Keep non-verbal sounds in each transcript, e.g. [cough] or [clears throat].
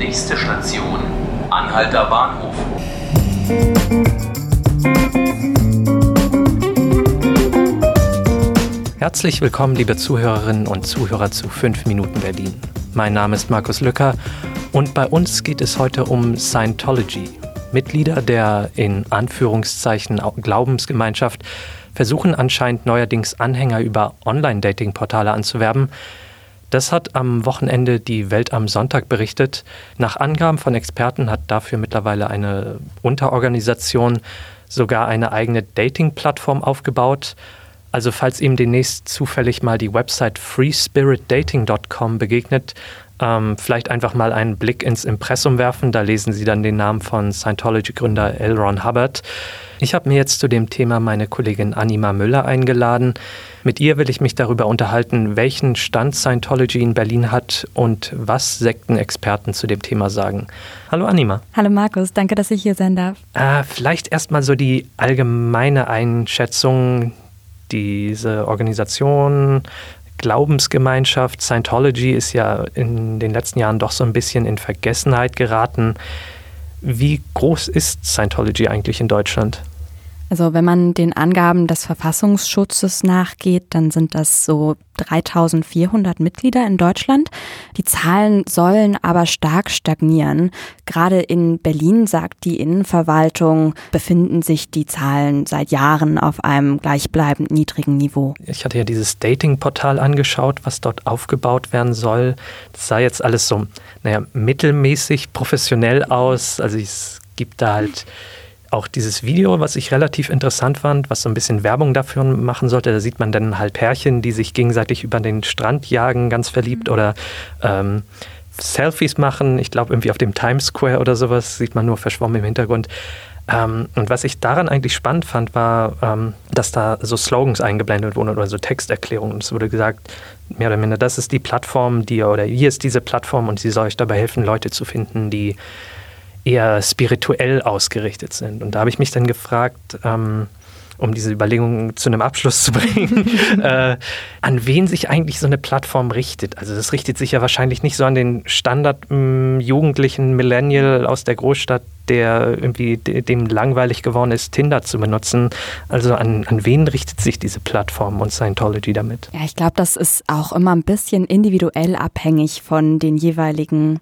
Nächste Station, Anhalter Bahnhof. Herzlich willkommen, liebe Zuhörerinnen und Zuhörer zu 5 Minuten Berlin. Mein Name ist Markus Lücker und bei uns geht es heute um Scientology. Mitglieder der in Anführungszeichen Glaubensgemeinschaft versuchen anscheinend neuerdings Anhänger über Online-Dating-Portale anzuwerben. Das hat am Wochenende die Welt am Sonntag berichtet. Nach Angaben von Experten hat dafür mittlerweile eine Unterorganisation sogar eine eigene Dating-Plattform aufgebaut. Also falls ihm demnächst zufällig mal die Website freespiritdating.com begegnet, ähm, vielleicht einfach mal einen Blick ins Impressum werfen. Da lesen Sie dann den Namen von Scientology-Gründer L. Ron Hubbard. Ich habe mir jetzt zu dem Thema meine Kollegin Anima Müller eingeladen. Mit ihr will ich mich darüber unterhalten, welchen Stand Scientology in Berlin hat und was Sektenexperten zu dem Thema sagen. Hallo Anima. Hallo Markus, danke, dass ich hier sein darf. Äh, vielleicht erstmal so die allgemeine Einschätzung. Diese Organisation, Glaubensgemeinschaft Scientology ist ja in den letzten Jahren doch so ein bisschen in Vergessenheit geraten. Wie groß ist Scientology eigentlich in Deutschland? Also wenn man den Angaben des Verfassungsschutzes nachgeht, dann sind das so 3400 Mitglieder in Deutschland. Die Zahlen sollen aber stark stagnieren. Gerade in Berlin, sagt die Innenverwaltung, befinden sich die Zahlen seit Jahren auf einem gleichbleibend niedrigen Niveau. Ich hatte ja dieses Dating-Portal angeschaut, was dort aufgebaut werden soll. Das sah jetzt alles so, naja, mittelmäßig professionell aus. Also es gibt da halt auch dieses Video, was ich relativ interessant fand, was so ein bisschen Werbung dafür machen sollte, da sieht man dann halt Pärchen, die sich gegenseitig über den Strand jagen, ganz verliebt mhm. oder ähm, Selfies machen. Ich glaube, irgendwie auf dem Times Square oder sowas sieht man nur verschwommen im Hintergrund. Ähm, und was ich daran eigentlich spannend fand, war, ähm, dass da so Slogans eingeblendet wurden oder so Texterklärungen. Und es wurde gesagt, mehr oder minder, das ist die Plattform, die oder hier ist diese Plattform und sie soll euch dabei helfen, Leute zu finden, die eher spirituell ausgerichtet sind. Und da habe ich mich dann gefragt, ähm, um diese Überlegungen zu einem Abschluss zu [laughs] bringen, [laughs] äh, an wen sich eigentlich so eine Plattform richtet. Also das richtet sich ja wahrscheinlich nicht so an den Standard-jugendlichen Millennial aus der Großstadt, der irgendwie dem langweilig geworden ist, Tinder zu benutzen. Also an, an wen richtet sich diese Plattform und Scientology damit? Ja, ich glaube, das ist auch immer ein bisschen individuell abhängig von den jeweiligen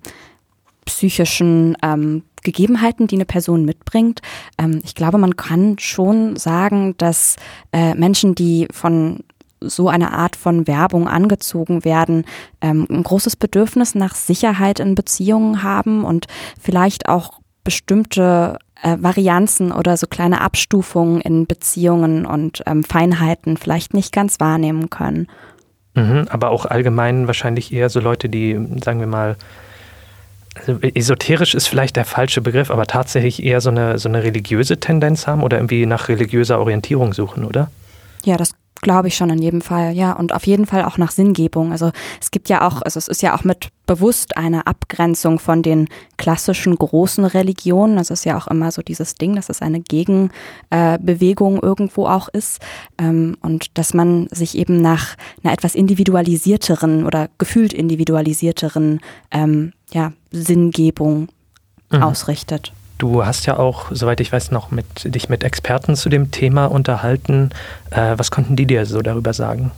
psychischen ähm, Gegebenheiten, die eine Person mitbringt. Ähm, ich glaube, man kann schon sagen, dass äh, Menschen, die von so einer Art von Werbung angezogen werden, ähm, ein großes Bedürfnis nach Sicherheit in Beziehungen haben und vielleicht auch bestimmte äh, Varianzen oder so kleine Abstufungen in Beziehungen und ähm, Feinheiten vielleicht nicht ganz wahrnehmen können. Mhm, aber auch allgemein wahrscheinlich eher so Leute, die, sagen wir mal, esoterisch ist vielleicht der falsche Begriff, aber tatsächlich eher so eine, so eine religiöse Tendenz haben oder irgendwie nach religiöser Orientierung suchen, oder? Ja, das glaube ich schon in jedem Fall, ja. Und auf jeden Fall auch nach Sinngebung. Also es gibt ja auch, also es ist ja auch mit bewusst eine Abgrenzung von den klassischen großen Religionen. Das ist ja auch immer so dieses Ding, dass es eine Gegenbewegung äh, irgendwo auch ist. Ähm, und dass man sich eben nach einer etwas individualisierteren oder gefühlt individualisierteren ähm, ja, Sinngebung mhm. ausrichtet. Du hast ja auch, soweit ich weiß, noch mit, dich mit Experten zu dem Thema unterhalten. Äh, was konnten die dir so darüber sagen?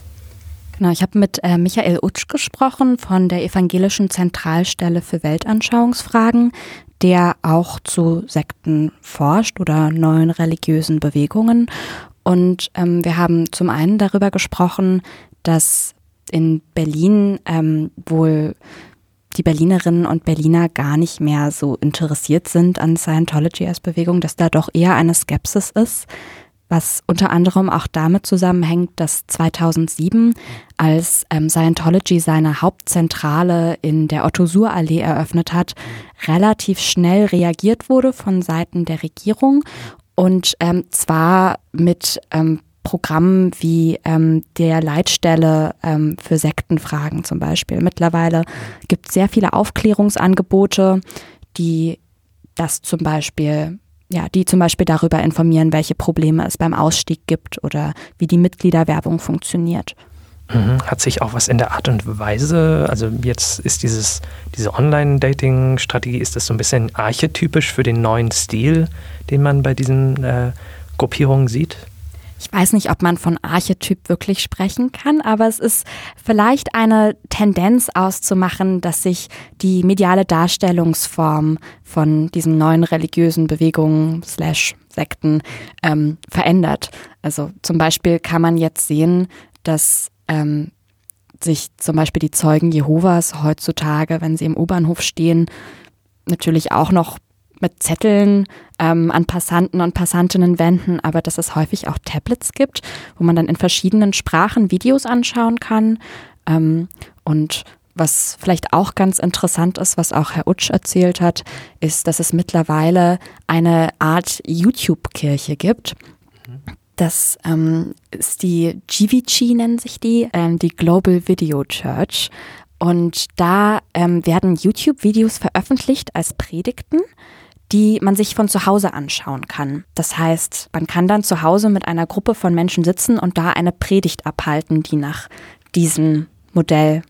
Genau, ich habe mit äh, Michael Utsch gesprochen von der Evangelischen Zentralstelle für Weltanschauungsfragen, der auch zu Sekten forscht oder neuen religiösen Bewegungen. Und ähm, wir haben zum einen darüber gesprochen, dass in Berlin ähm, wohl die Berlinerinnen und Berliner gar nicht mehr so interessiert sind an Scientology als Bewegung, dass da doch eher eine Skepsis ist, was unter anderem auch damit zusammenhängt, dass 2007, als ähm, Scientology seine Hauptzentrale in der Otto-Suhr-Allee eröffnet hat, relativ schnell reagiert wurde von Seiten der Regierung und ähm, zwar mit ähm, Programmen wie ähm, der Leitstelle ähm, für Sektenfragen zum Beispiel. Mittlerweile gibt es sehr viele Aufklärungsangebote, die das zum Beispiel, ja, die zum Beispiel darüber informieren, welche Probleme es beim Ausstieg gibt oder wie die Mitgliederwerbung funktioniert. Mhm. Hat sich auch was in der Art und Weise, also jetzt ist dieses, diese Online-Dating-Strategie, ist das so ein bisschen archetypisch für den neuen Stil, den man bei diesen äh, Gruppierungen sieht? Ich weiß nicht, ob man von Archetyp wirklich sprechen kann, aber es ist vielleicht eine Tendenz auszumachen, dass sich die mediale Darstellungsform von diesen neuen religiösen Bewegungen slash Sekten ähm, verändert. Also zum Beispiel kann man jetzt sehen, dass ähm, sich zum Beispiel die Zeugen Jehovas heutzutage, wenn sie im U-Bahnhof stehen, natürlich auch noch mit Zetteln ähm, an Passanten und Passantinnen wenden, aber dass es häufig auch Tablets gibt, wo man dann in verschiedenen Sprachen Videos anschauen kann. Ähm, und was vielleicht auch ganz interessant ist, was auch Herr Utsch erzählt hat, ist, dass es mittlerweile eine Art YouTube-Kirche gibt. Das ähm, ist die GVC, nennen sich die, ähm, die Global Video Church. Und da ähm, werden YouTube-Videos veröffentlicht als Predigten die man sich von zu Hause anschauen kann. Das heißt, man kann dann zu Hause mit einer Gruppe von Menschen sitzen und da eine Predigt abhalten, die nach diesem Modell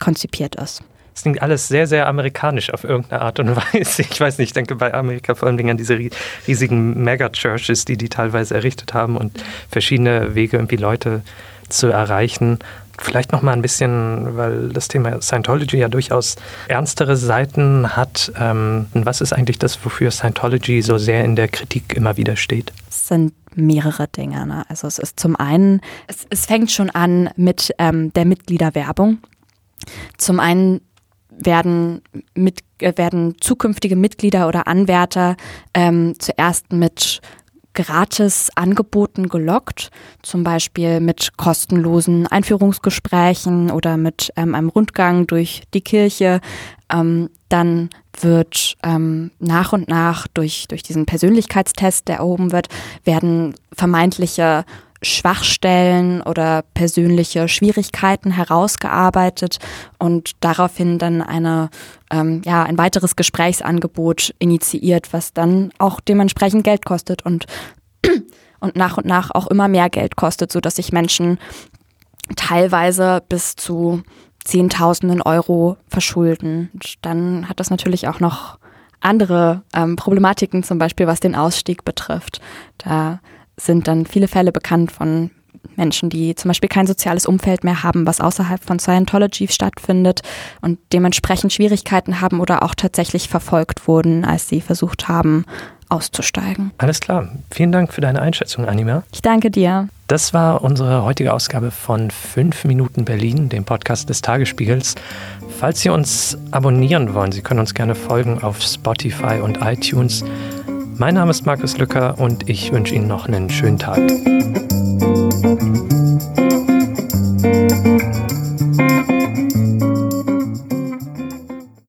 konzipiert ist. Das klingt alles sehr, sehr amerikanisch auf irgendeine Art und [laughs] Weise. Ich weiß nicht, ich denke bei Amerika vor allem an diese riesigen Mega-Churches, die die teilweise errichtet haben und verschiedene Wege, irgendwie Leute zu erreichen. Vielleicht noch mal ein bisschen, weil das Thema Scientology ja durchaus ernstere Seiten hat. Ähm, was ist eigentlich das, wofür Scientology so sehr in der Kritik immer wieder steht? Es sind mehrere Dinge. Ne? Also es ist zum einen, es, es fängt schon an mit ähm, der Mitgliederwerbung. Zum einen werden, mit, äh, werden zukünftige Mitglieder oder Anwärter ähm, zuerst mit gratis Angeboten gelockt, zum Beispiel mit kostenlosen Einführungsgesprächen oder mit ähm, einem Rundgang durch die Kirche. Ähm, dann wird ähm, nach und nach durch, durch diesen Persönlichkeitstest, der erhoben wird, werden vermeintliche Schwachstellen oder persönliche Schwierigkeiten herausgearbeitet und daraufhin dann eine, ähm, ja, ein weiteres Gesprächsangebot initiiert, was dann auch dementsprechend Geld kostet und, [clears throat] und nach und nach auch immer mehr Geld kostet, sodass sich Menschen teilweise bis zu Zehntausenden Euro verschulden. Und dann hat das natürlich auch noch andere ähm, Problematiken, zum Beispiel was den Ausstieg betrifft. Da sind dann viele Fälle bekannt von Menschen, die zum Beispiel kein soziales Umfeld mehr haben, was außerhalb von Scientology stattfindet und dementsprechend Schwierigkeiten haben oder auch tatsächlich verfolgt wurden, als sie versucht haben, auszusteigen. Alles klar. Vielen Dank für deine Einschätzung, Anima. Ich danke dir. Das war unsere heutige Ausgabe von 5 Minuten Berlin, dem Podcast des Tagesspiegels. Falls Sie uns abonnieren wollen, Sie können uns gerne folgen auf Spotify und iTunes. Mein Name ist Markus Lücker und ich wünsche Ihnen noch einen schönen Tag.